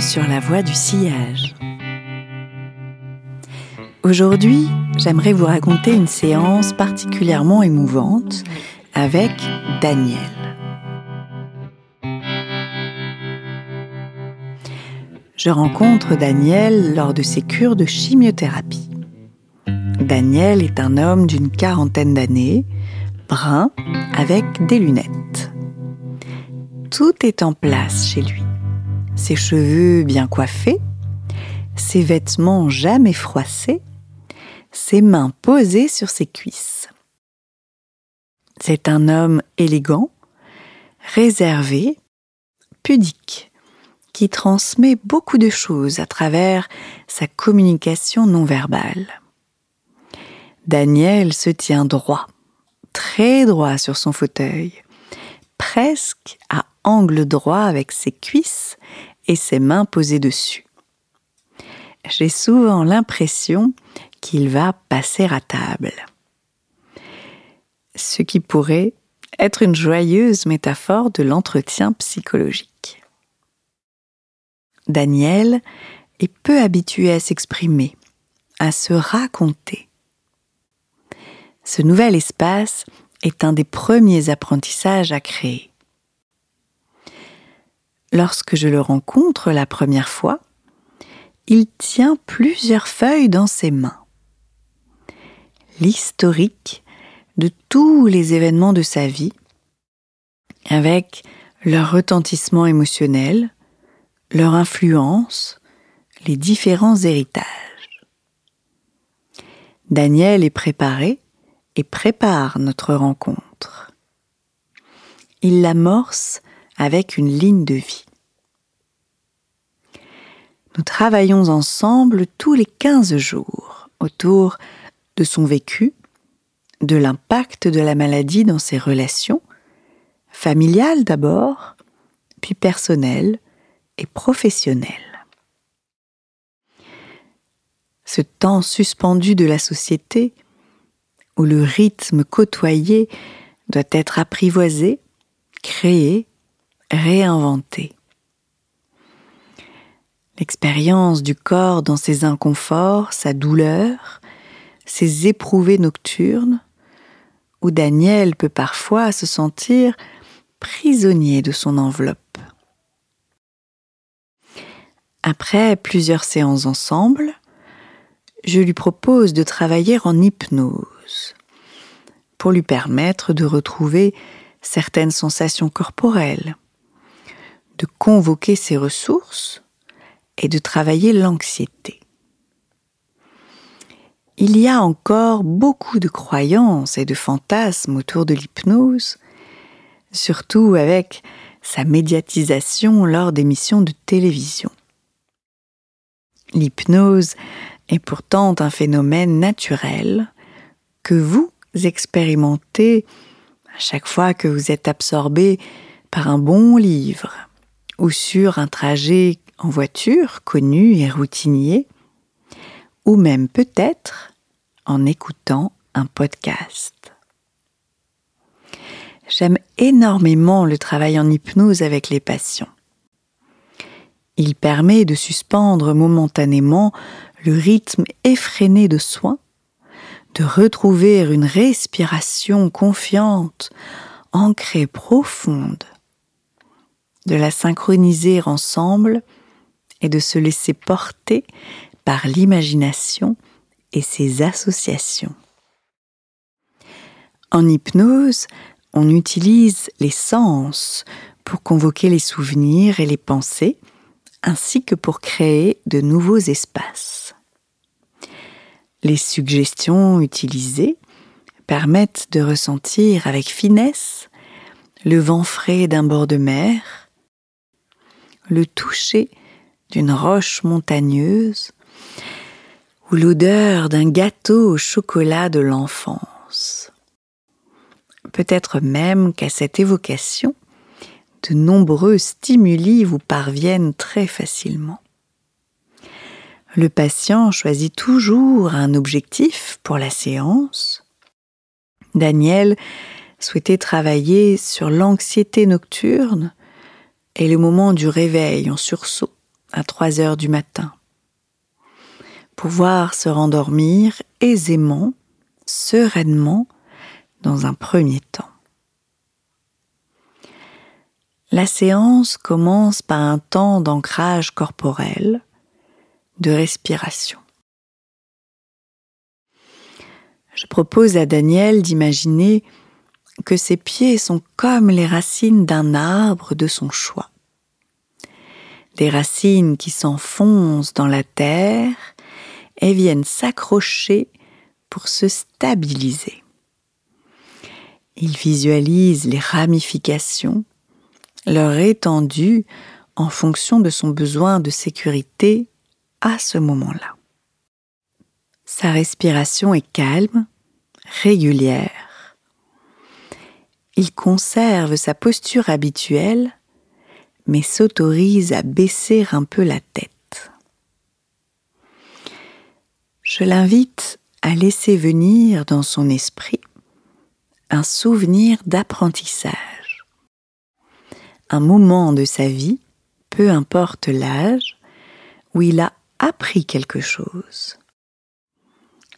sur la voie du sillage. Aujourd'hui, j'aimerais vous raconter une séance particulièrement émouvante avec Daniel. Je rencontre Daniel lors de ses cures de chimiothérapie. Daniel est un homme d'une quarantaine d'années, brun, avec des lunettes. Tout est en place chez lui ses cheveux bien coiffés, ses vêtements jamais froissés, ses mains posées sur ses cuisses. C'est un homme élégant, réservé, pudique, qui transmet beaucoup de choses à travers sa communication non verbale. Daniel se tient droit, très droit sur son fauteuil, presque à angle droit avec ses cuisses et ses mains posées dessus. J'ai souvent l'impression qu'il va passer à table. Ce qui pourrait être une joyeuse métaphore de l'entretien psychologique. Daniel est peu habitué à s'exprimer, à se raconter. Ce nouvel espace est un des premiers apprentissages à créer. Lorsque je le rencontre la première fois, il tient plusieurs feuilles dans ses mains. L'historique de tous les événements de sa vie, avec leur retentissement émotionnel, leur influence, les différents héritages. Daniel est préparé et prépare notre rencontre. Il l'amorce avec une ligne de vie. Nous travaillons ensemble tous les 15 jours autour de son vécu, de l'impact de la maladie dans ses relations, familiales d'abord, puis personnelles et professionnelles. Ce temps suspendu de la société, où le rythme côtoyé doit être apprivoisé, créé, réinventé. L'expérience du corps dans ses inconforts, sa douleur, ses éprouvées nocturnes, où Daniel peut parfois se sentir prisonnier de son enveloppe. Après plusieurs séances ensemble, je lui propose de travailler en hypnose pour lui permettre de retrouver certaines sensations corporelles, de convoquer ses ressources et de travailler l'anxiété. Il y a encore beaucoup de croyances et de fantasmes autour de l'hypnose, surtout avec sa médiatisation lors d'émissions de télévision. L'hypnose est pourtant un phénomène naturel que vous expérimentez à chaque fois que vous êtes absorbé par un bon livre ou sur un trajet en voiture connu et routinier, ou même peut-être en écoutant un podcast. J'aime énormément le travail en hypnose avec les patients. Il permet de suspendre momentanément le rythme effréné de soins, de retrouver une respiration confiante, ancrée profonde, de la synchroniser ensemble et de se laisser porter par l'imagination et ses associations. En hypnose, on utilise les sens pour convoquer les souvenirs et les pensées, ainsi que pour créer de nouveaux espaces. Les suggestions utilisées permettent de ressentir avec finesse le vent frais d'un bord de mer, le toucher d'une roche montagneuse ou l'odeur d'un gâteau au chocolat de l'enfance. Peut-être même qu'à cette évocation, de nombreux stimuli vous parviennent très facilement. Le patient choisit toujours un objectif pour la séance. Daniel souhaitait travailler sur l'anxiété nocturne et le moment du réveil en sursaut à 3 heures du matin. Pouvoir se rendormir aisément, sereinement, dans un premier temps. La séance commence par un temps d'ancrage corporel, de respiration. Je propose à Daniel d'imaginer que ses pieds sont comme les racines d'un arbre de son choix. Des racines qui s'enfoncent dans la terre et viennent s'accrocher pour se stabiliser. Il visualise les ramifications, leur étendue en fonction de son besoin de sécurité à ce moment-là. Sa respiration est calme, régulière. Il conserve sa posture habituelle, mais s'autorise à baisser un peu la tête. Je l'invite à laisser venir dans son esprit un souvenir d'apprentissage. Un moment de sa vie, peu importe l'âge, où il a appris quelque chose.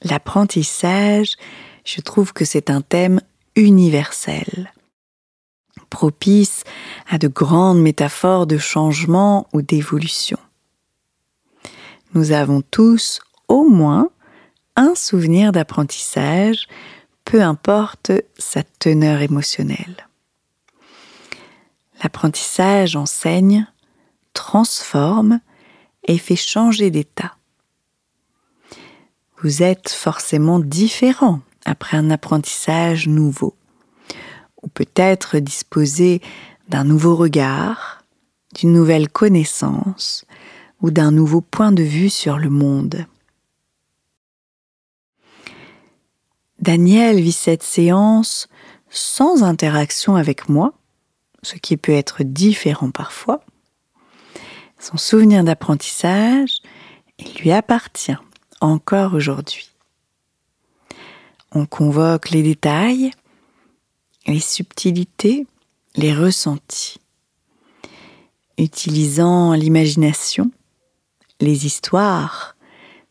L'apprentissage, je trouve que c'est un thème universel, propice à de grandes métaphores de changement ou d'évolution. Nous avons tous au moins un souvenir d'apprentissage peu importe sa teneur émotionnelle. L'apprentissage enseigne, transforme et fait changer d'état. Vous êtes forcément différent après un apprentissage nouveau, ou peut-être disposé d'un nouveau regard, d'une nouvelle connaissance ou d'un nouveau point de vue sur le monde. Daniel vit cette séance sans interaction avec moi, ce qui peut être différent parfois. Son souvenir d'apprentissage, lui appartient encore aujourd'hui. On convoque les détails, les subtilités, les ressentis, utilisant l'imagination, les histoires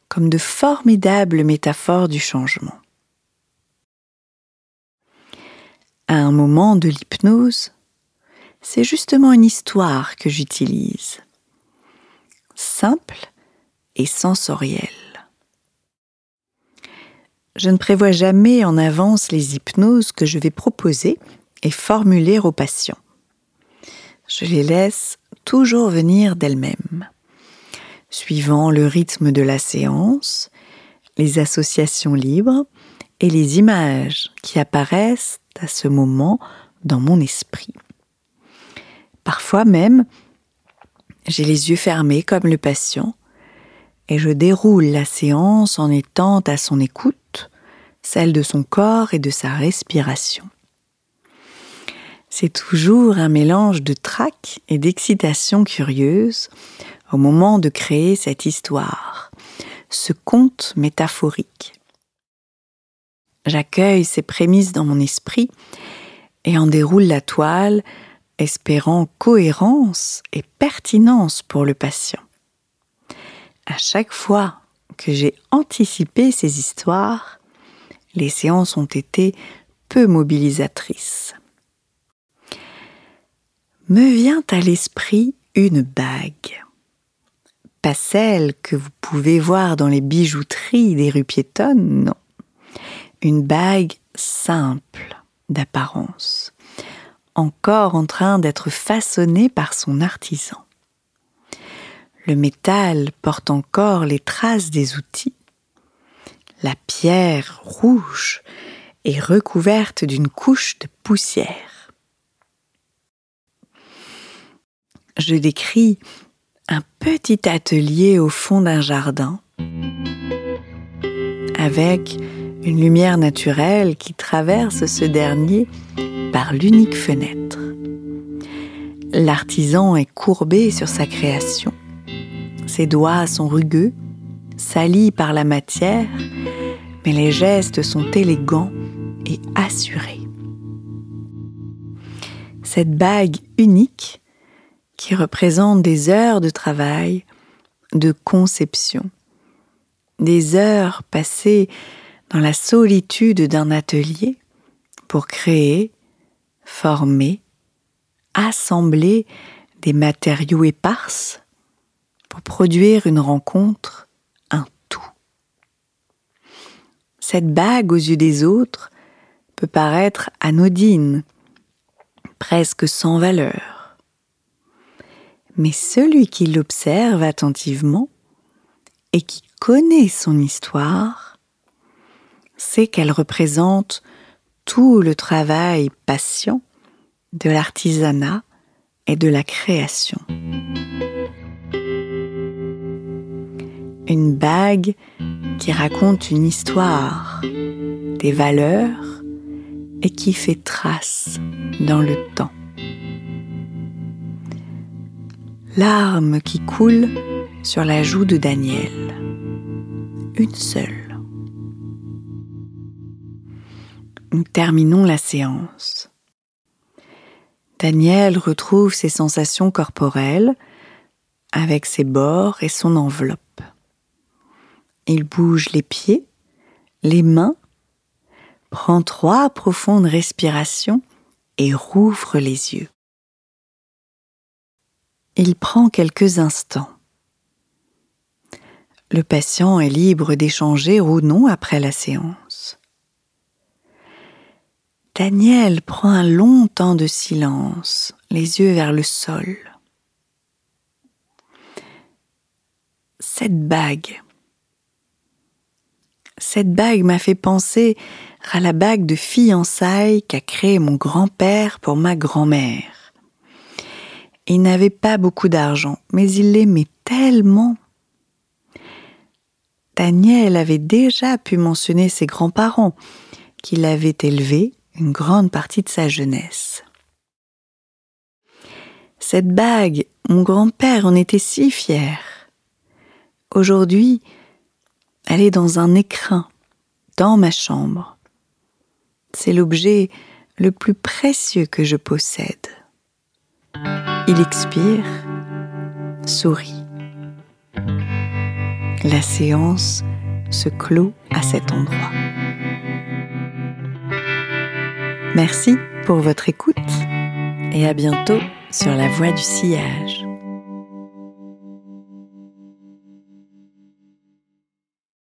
comme de formidables métaphores du changement. à un moment de l'hypnose, c'est justement une histoire que j'utilise, simple et sensorielle. Je ne prévois jamais en avance les hypnoses que je vais proposer et formuler aux patients. Je les laisse toujours venir d'elles-mêmes, suivant le rythme de la séance, les associations libres et les images qui apparaissent à ce moment dans mon esprit. Parfois même, j'ai les yeux fermés comme le patient et je déroule la séance en étant à son écoute, celle de son corps et de sa respiration. C'est toujours un mélange de trac et d'excitation curieuse au moment de créer cette histoire, ce conte métaphorique. J'accueille ces prémices dans mon esprit et en déroule la toile, espérant cohérence et pertinence pour le patient. À chaque fois que j'ai anticipé ces histoires, les séances ont été peu mobilisatrices. Me vient à l'esprit une bague. Pas celle que vous pouvez voir dans les bijouteries des rues piétonnes, non une bague simple d'apparence, encore en train d'être façonnée par son artisan. Le métal porte encore les traces des outils. La pierre rouge est recouverte d'une couche de poussière. Je décris un petit atelier au fond d'un jardin avec une lumière naturelle qui traverse ce dernier par l'unique fenêtre. L'artisan est courbé sur sa création. Ses doigts sont rugueux, salis par la matière, mais les gestes sont élégants et assurés. Cette bague unique, qui représente des heures de travail, de conception, des heures passées dans la solitude d'un atelier pour créer, former, assembler des matériaux éparses pour produire une rencontre, un tout. Cette bague aux yeux des autres peut paraître anodine, presque sans valeur. Mais celui qui l'observe attentivement et qui connaît son histoire sait qu'elle représente tout le travail patient de l'artisanat et de la création. Une bague qui raconte une histoire, des valeurs et qui fait trace dans le temps. Larme qui coule sur la joue de Daniel. Une seule. Nous terminons la séance. Daniel retrouve ses sensations corporelles avec ses bords et son enveloppe. Il bouge les pieds, les mains, prend trois profondes respirations et rouvre les yeux. Il prend quelques instants. Le patient est libre d'échanger ou non après la séance. Daniel prend un long temps de silence, les yeux vers le sol. Cette bague. Cette bague m'a fait penser à la bague de fiançailles qu'a créée mon grand-père pour ma grand-mère. Il n'avait pas beaucoup d'argent, mais il l'aimait tellement. Daniel avait déjà pu mentionner ses grands-parents, qui l'avaient élevé une grande partie de sa jeunesse. Cette bague, mon grand-père en était si fier. Aujourd'hui, elle est dans un écrin, dans ma chambre. C'est l'objet le plus précieux que je possède. Il expire, sourit. La séance se clôt à cet endroit. Merci pour votre écoute et à bientôt sur la voie du sillage.